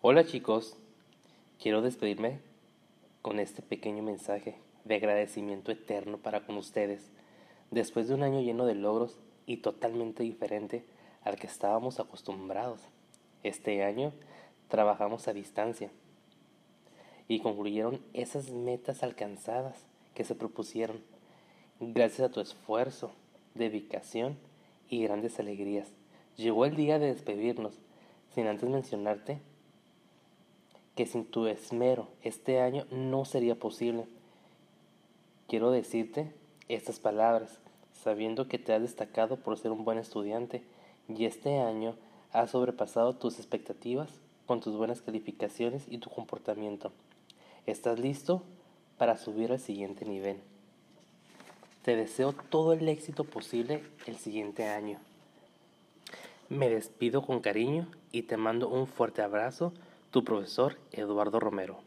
Hola chicos, quiero despedirme con este pequeño mensaje de agradecimiento eterno para con ustedes, después de un año lleno de logros y totalmente diferente al que estábamos acostumbrados. Este año trabajamos a distancia y concluyeron esas metas alcanzadas que se propusieron gracias a tu esfuerzo, dedicación y grandes alegrías. Llegó el día de despedirnos, sin antes mencionarte que sin tu esmero este año no sería posible. Quiero decirte estas palabras, sabiendo que te has destacado por ser un buen estudiante y este año has sobrepasado tus expectativas con tus buenas calificaciones y tu comportamiento. Estás listo para subir al siguiente nivel. Te deseo todo el éxito posible el siguiente año. Me despido con cariño y te mando un fuerte abrazo tu profesor Eduardo Romero.